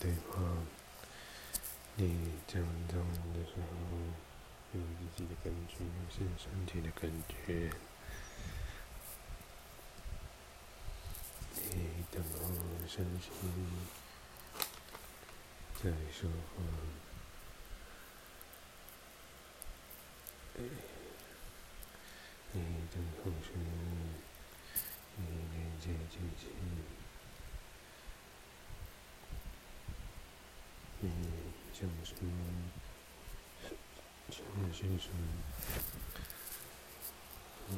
对话，你讲中的时候，有自己的感觉，是身体的感觉。你等候身心在说话，你等候声音，你连接进去。你讲什么？讲些什么？嗯，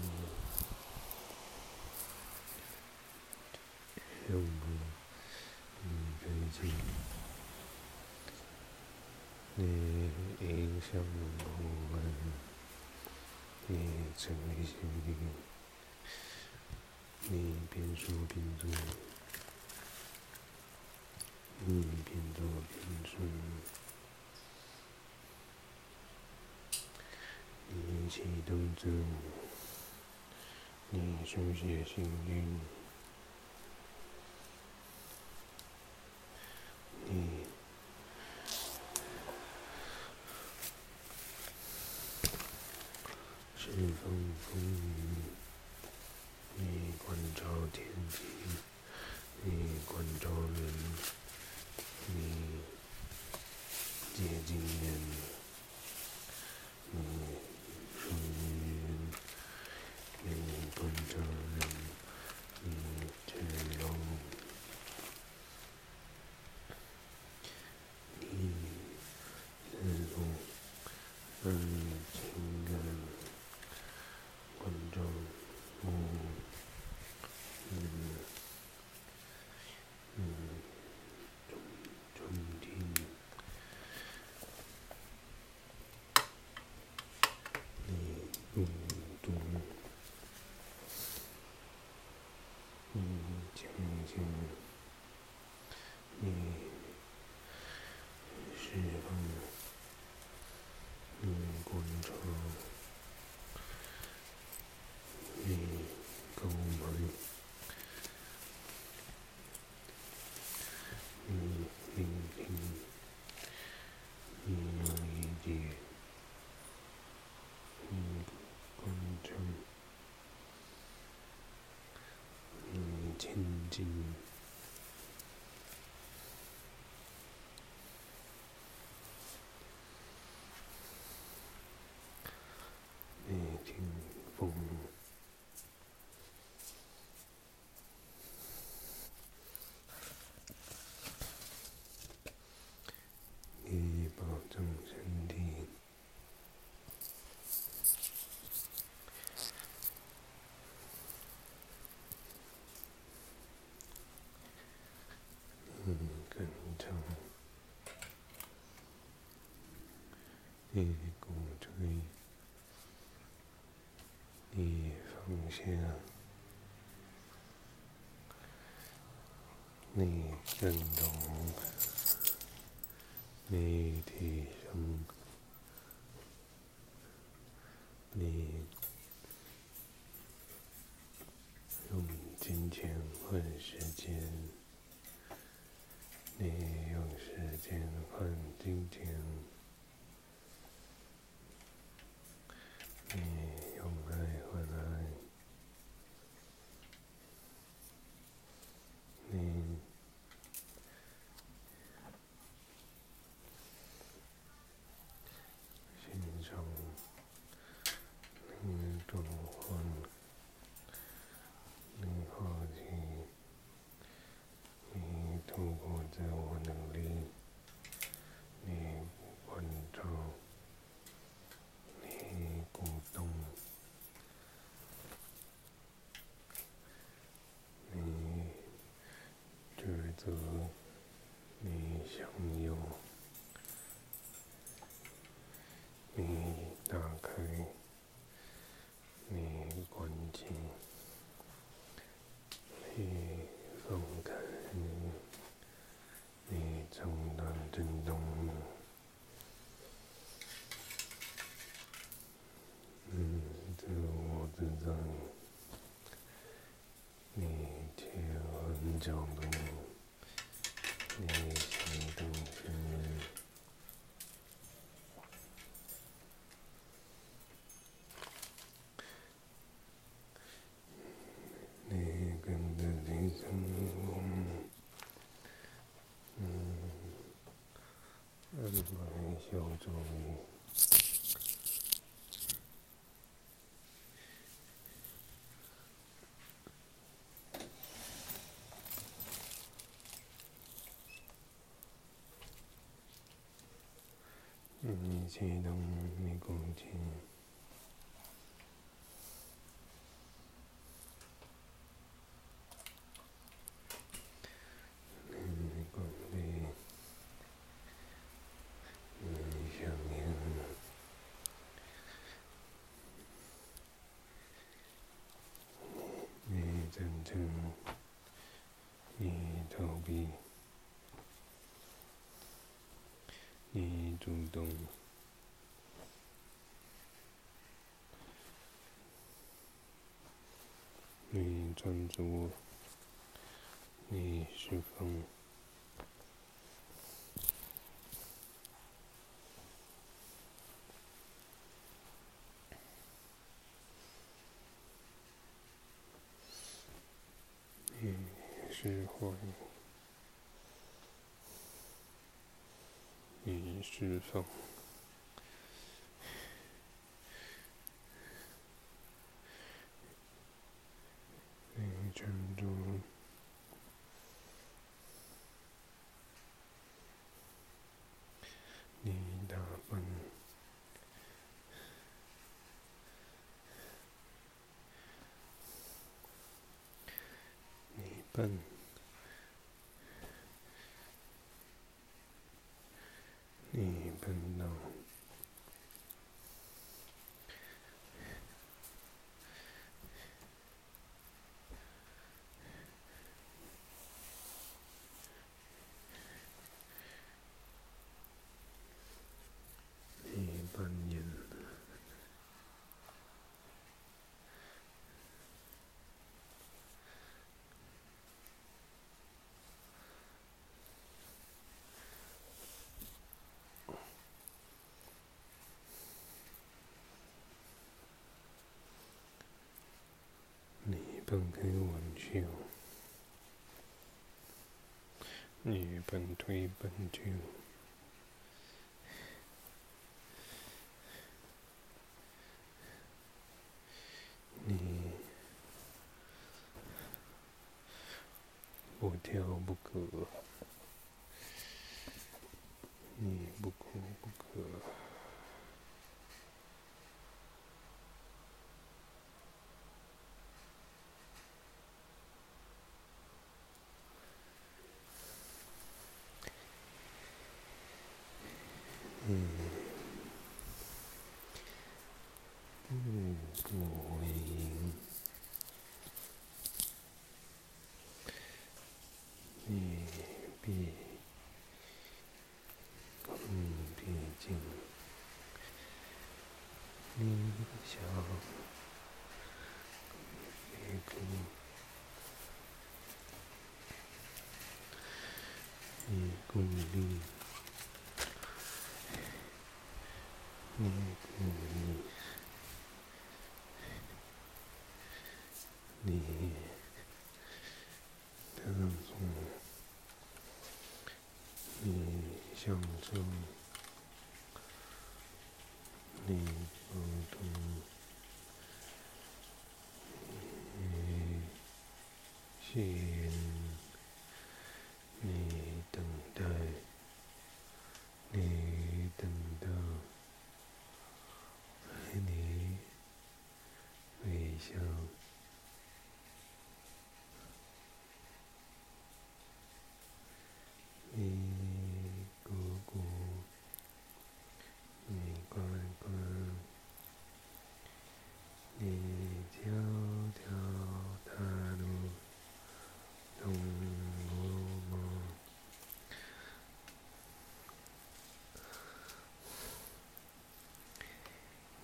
用过，你可以去，你影响我们，你成为心灵，你边说边做。你边做边说，你起动着，你书写心灵，你释放风雨，你关照天地，你关照人。你接近人，你属于人，你观察人，你全容，你自动让情感观照我，嗯。嗯，对，嗯，静 continue. 你鼓吹，你方向，你震动，你提升，你用金钱换时间。你用时间换金钱，你用爱换爱，你欣赏，你转换，你好奇，你透过。自我能力，你关照，你鼓动，你抉择，你享有，你打开，你关机，你放开。中断震动，嗯，自我自在，你切换角度，你心。小作物。你启动你空气。山竹你是风你是风你是风你专注，你打扮，你笨。你笨到，你扮演。本开玩笑，你本推本就，你不跳不可，你不哭不可。嗯，嗯，不会赢。你比，嗯，毕竟，你小，别哭，你鼓励。你鼓励，你当中，你享受，你沟通，你信，你等待，你等到。像你姑姑，你乖乖，你跳跳踏入冬梦，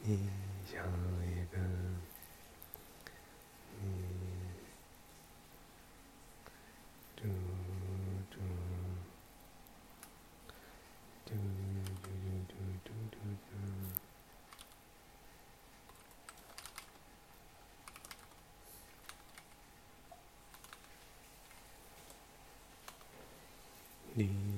你像一个。你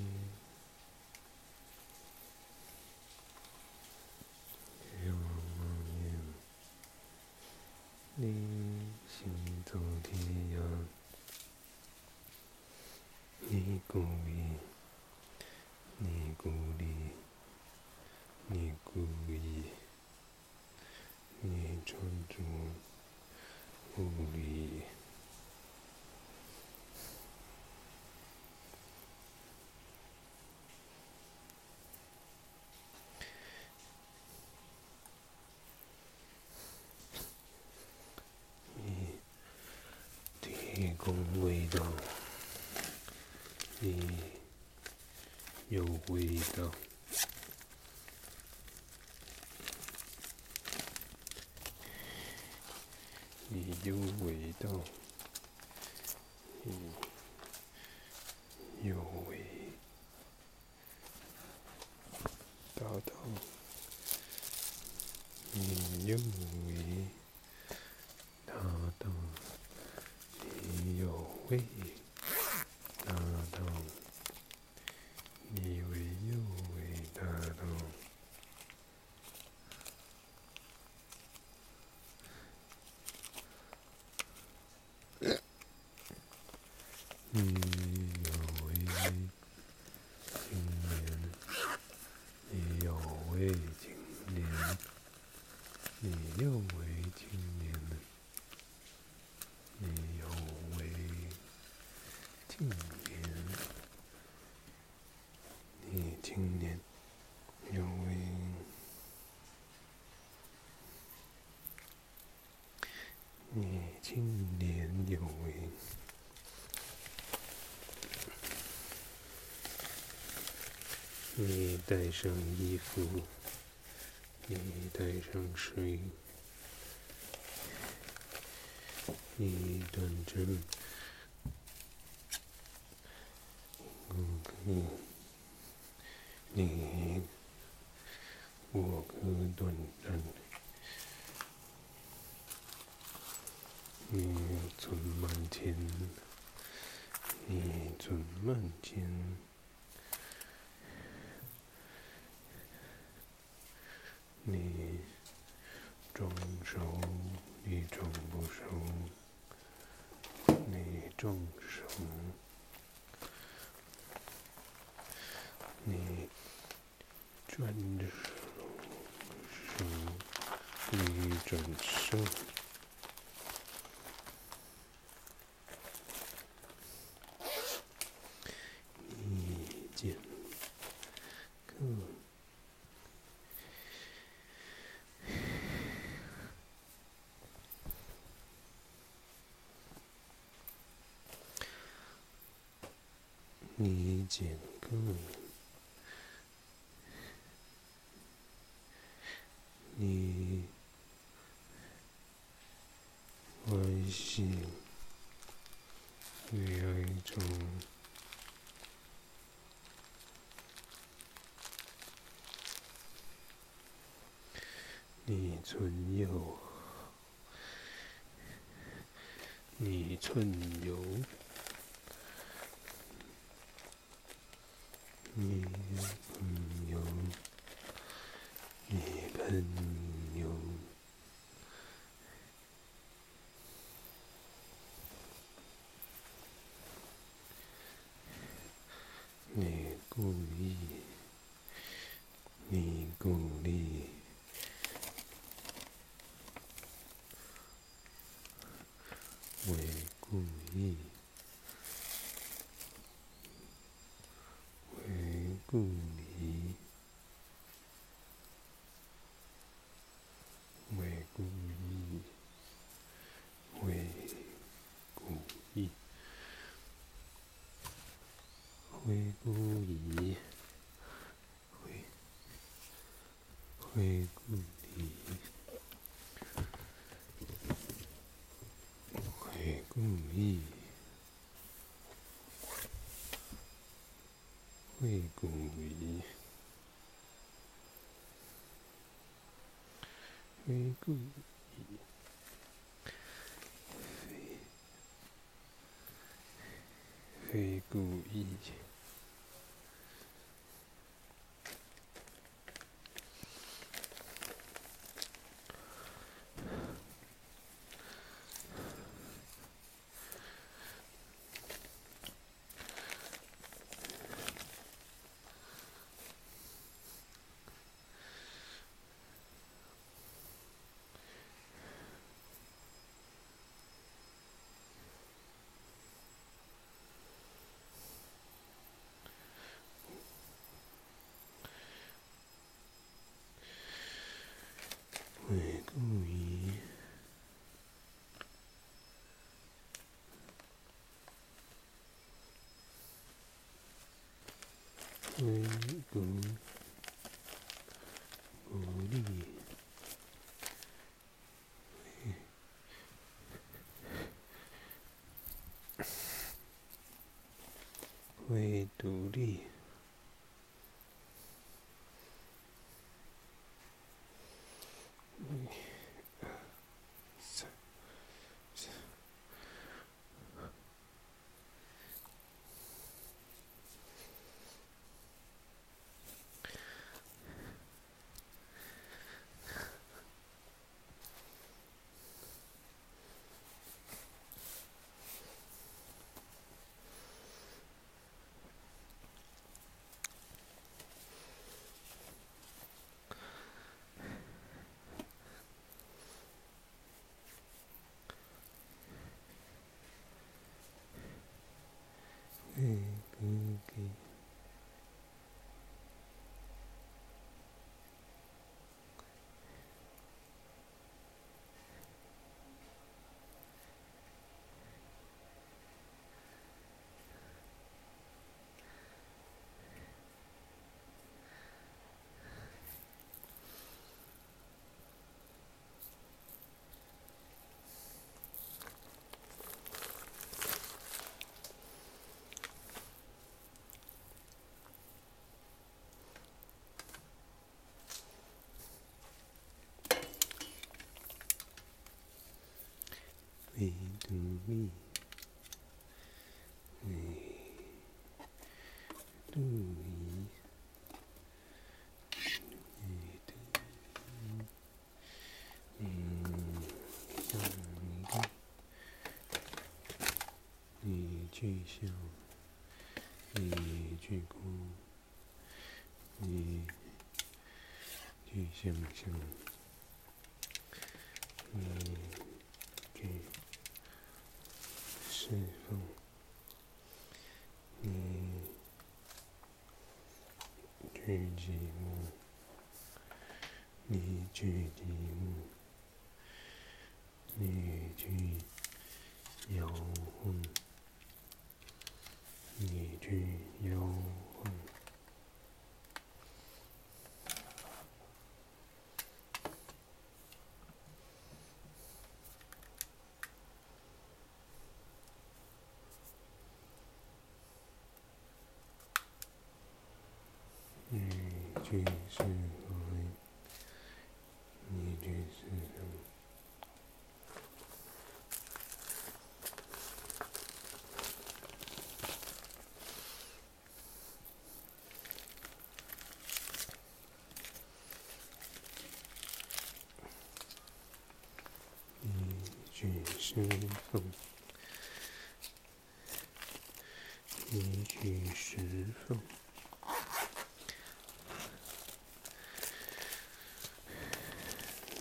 提供味道，你有味道，你有味道， 年，你有味青年，你有味青年，你青年有为，你青年有味。你带上衣服，你带上水，你端正，嗯嗯，你我可端正，你存满钱，你存满钱。你装熟，你中不熟，你装熟，你转手，你转手，一见个。你见个，你关系为爱中，你存有，你存有。故意，你故意，为故意。为故意，为故意，为故意，为故意，为为故意，为故意。会故意，会故意，非非故意。为孤孤立，努力立。为独立，为独立，为独立，嗯，像你，你去想，你去哭，你去想象，你去。释放，你去寂寞，你去寂寞，你去摇晃，你去摇晃。你去释怀，你去释放，你去释放，你去释放。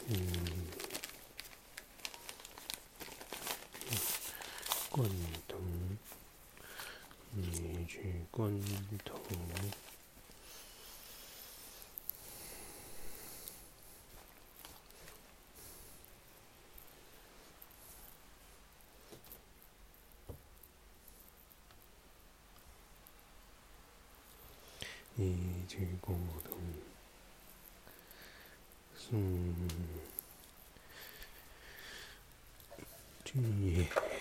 嗯，贯通，你去贯通，你去沟通，嗯，去。去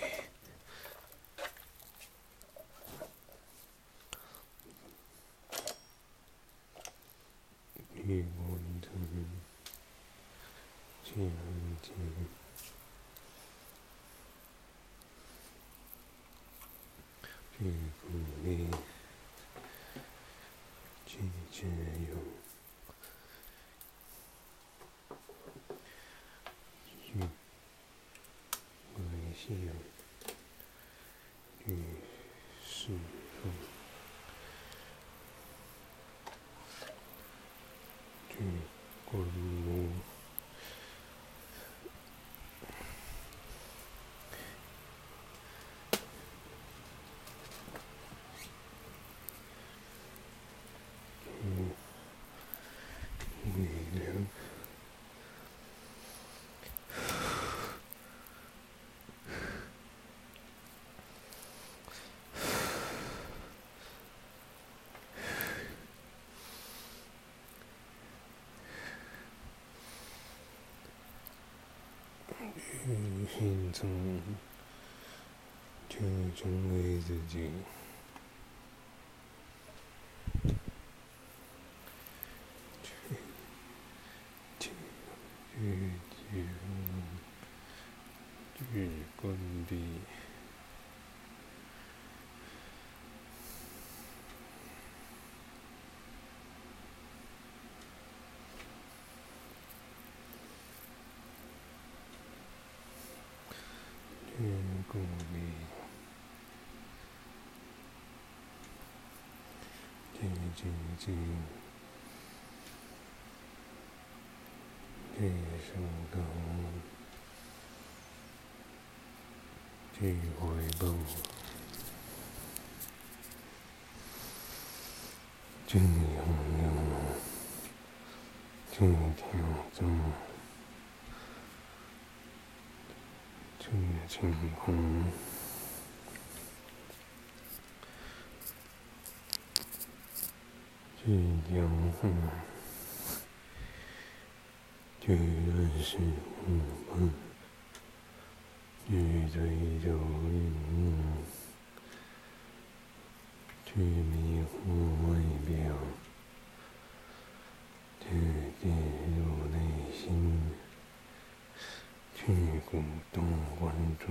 安静，去鼓励，去接有，去微笑，去释放，去观摩。嗯，心中去成为自己，去去去去去关闭。去鼓励，去静静，去收到，去回报，去拥有，去调整。这晴空，这阳光，这人世无梦，这醉酒饮，这迷糊外表，这跌入内心。去鼓动关注，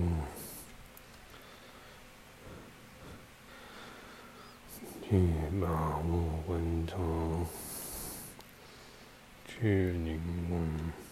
去把握观察，去凝望。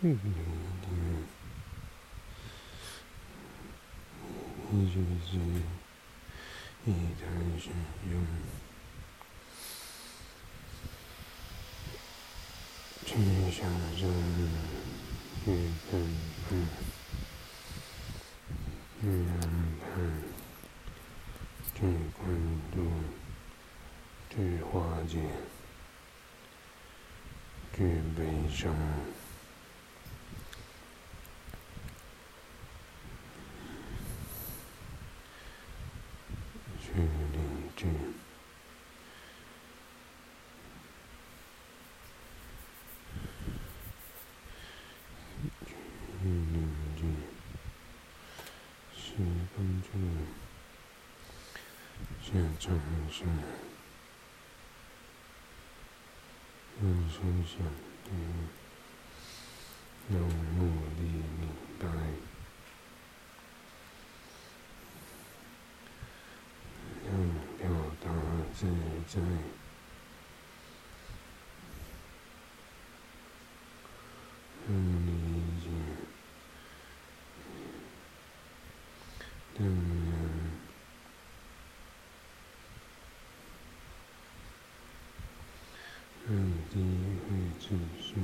嗯嗯嗯，一直是一旦使用，去想象，去看看，去安排，去关注，去化解，去悲伤。是，用心想，用目的明白，用表达自在，用理解，用。会秩序，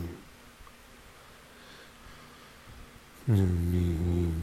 让命运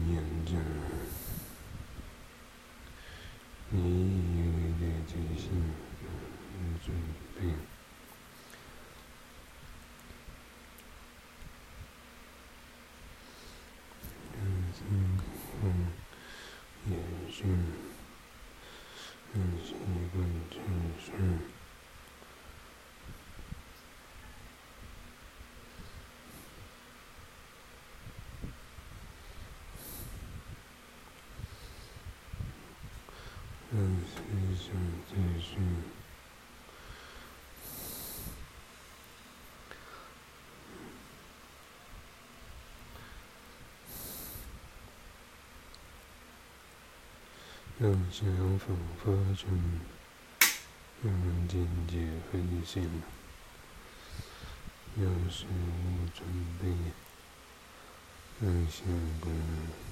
让思想继续，让想法发生，让境界分享，让事物准备，让相关。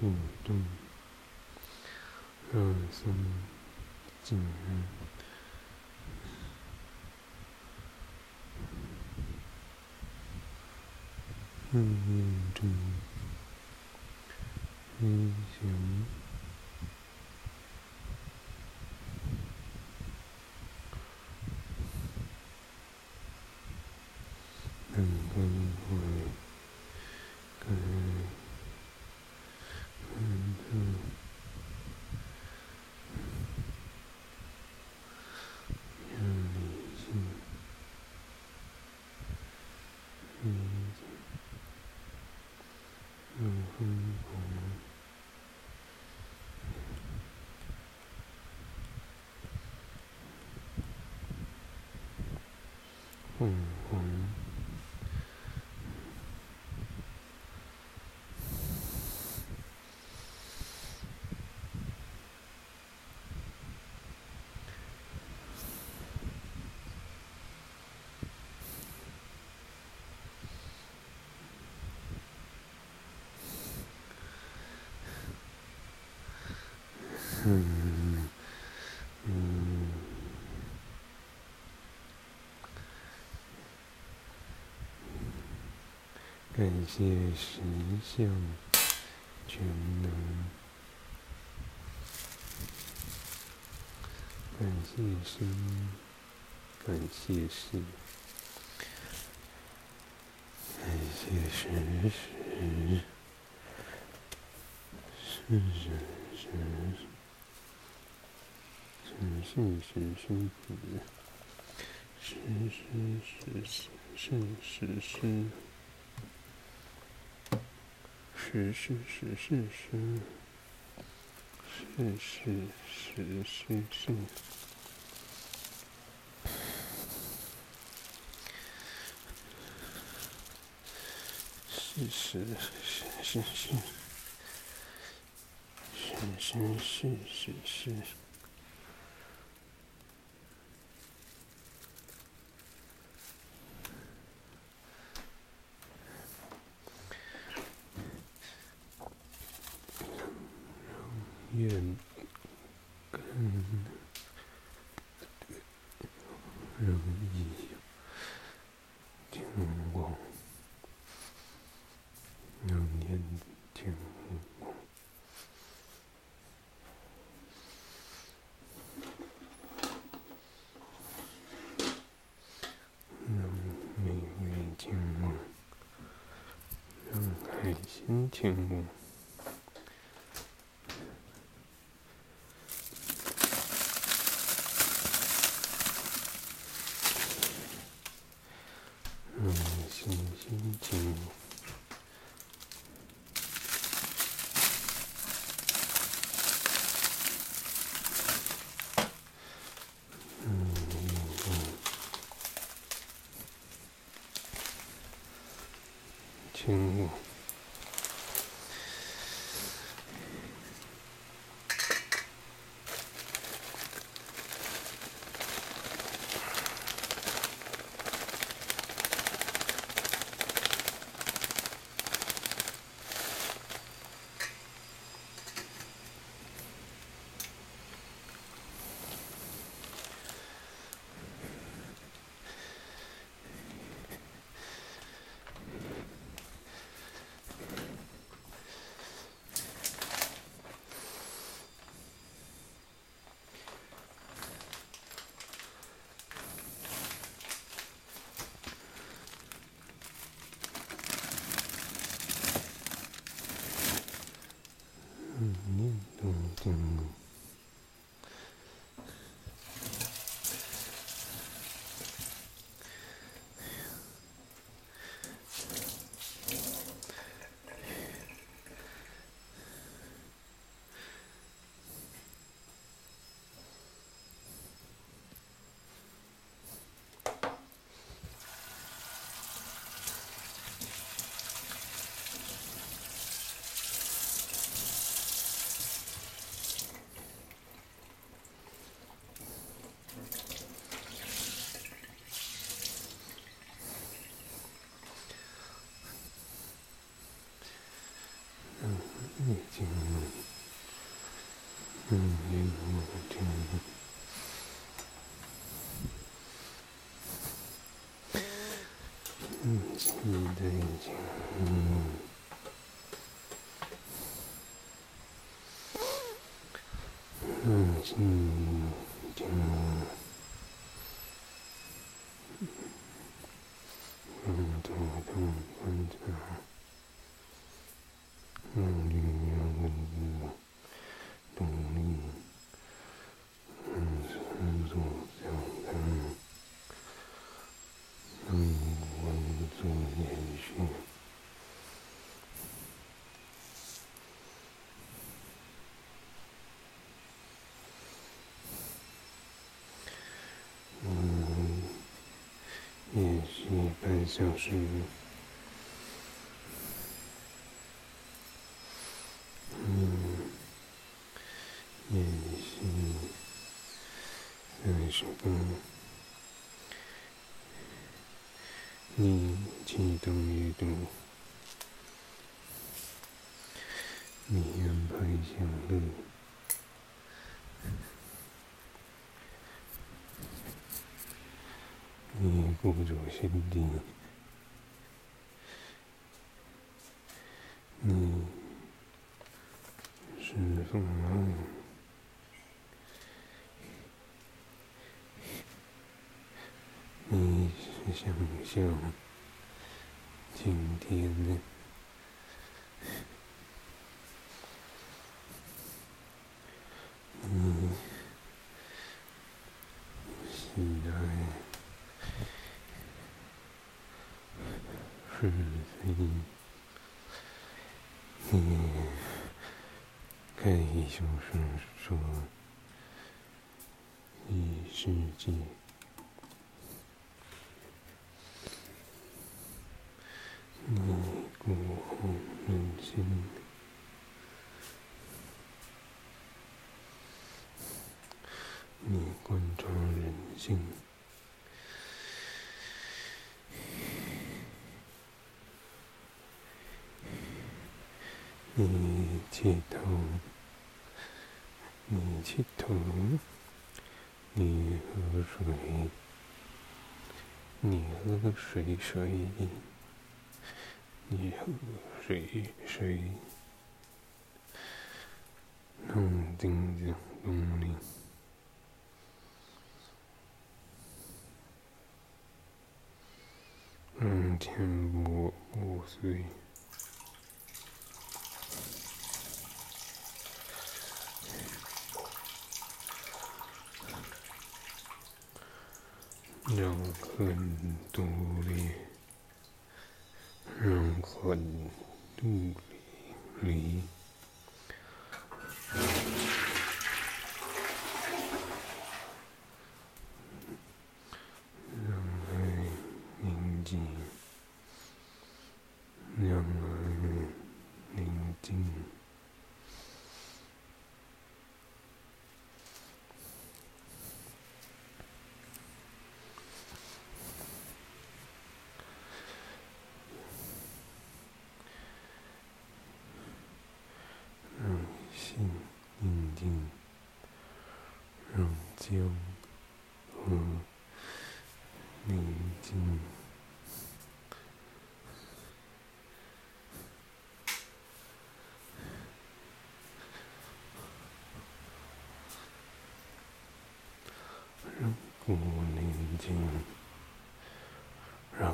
不动，热身进入。嗯嗯嗯，嗯。嗯嗯嗯嗯嗯嗯嗯。感谢时相全能感谢生感谢信感谢时时时时时事事实事事实实事事实事是是是，是是是是是。是是是是是是是是是是，意，光。有年轻梦，有命运轻梦，有爱心轻梦。嗯，嗯，嗯，嗯，对，对，嗯，对。练习半小时嗯，练习三十分，你启动阅读，你安排享乐。你孤注心底，你是否你是想象今天的你喜爱？是非，你可以就是说，异世界，你孤后人心，你贯穿人性。你起头，你起头，你喝水，你喝水水，你喝水水，能静静动力，让天波破碎。让恨独立，让恨独立，让爱宁静，让爱宁静。宁静，让江河宁静，让古宁静，让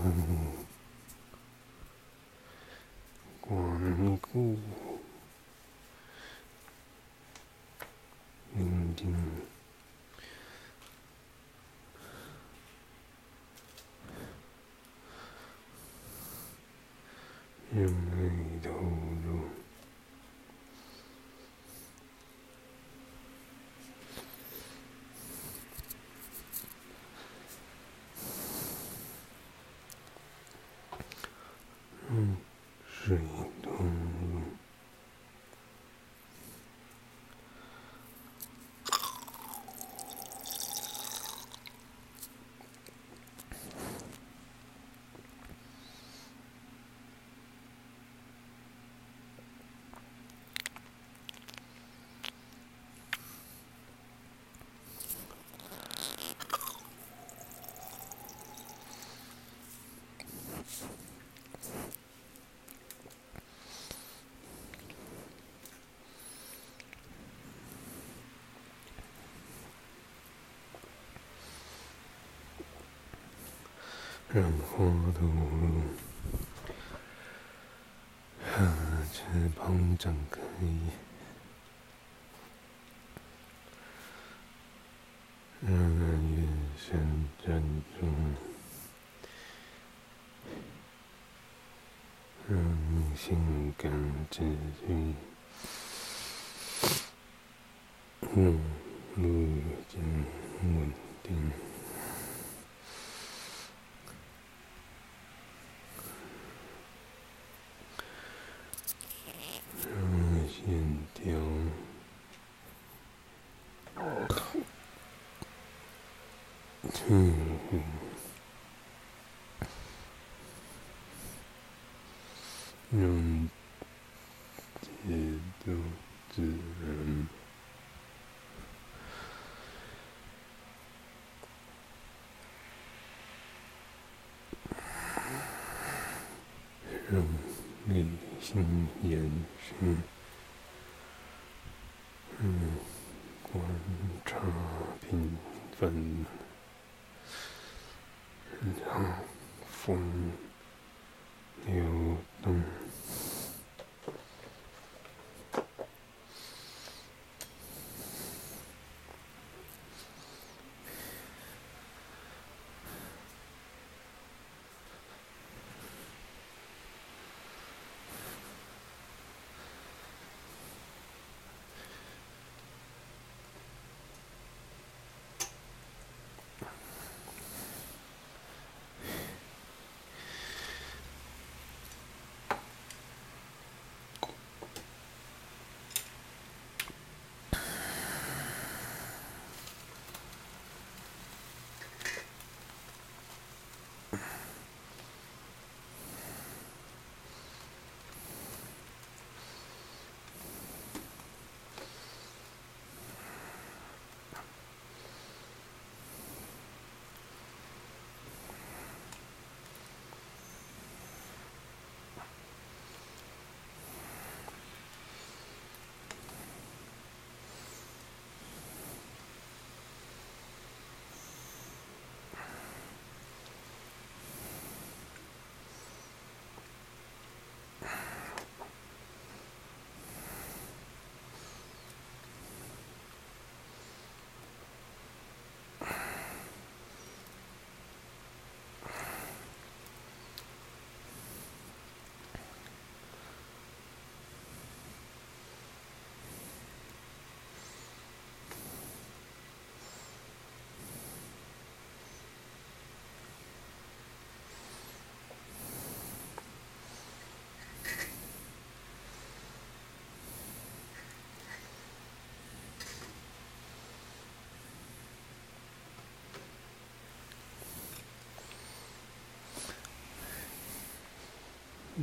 光顾。让花吐露，让翅膀展开，让月神站住，让心感自愈，让路径稳定。嗯，让节奏自然，让理嗯，也是，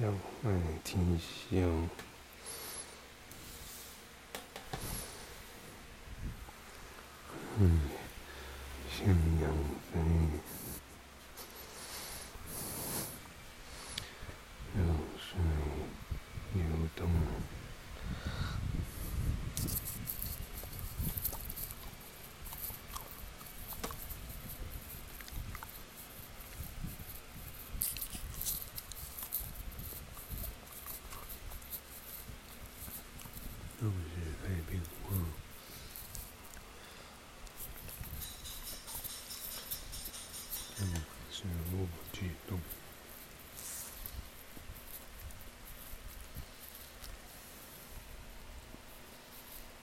让爱听香，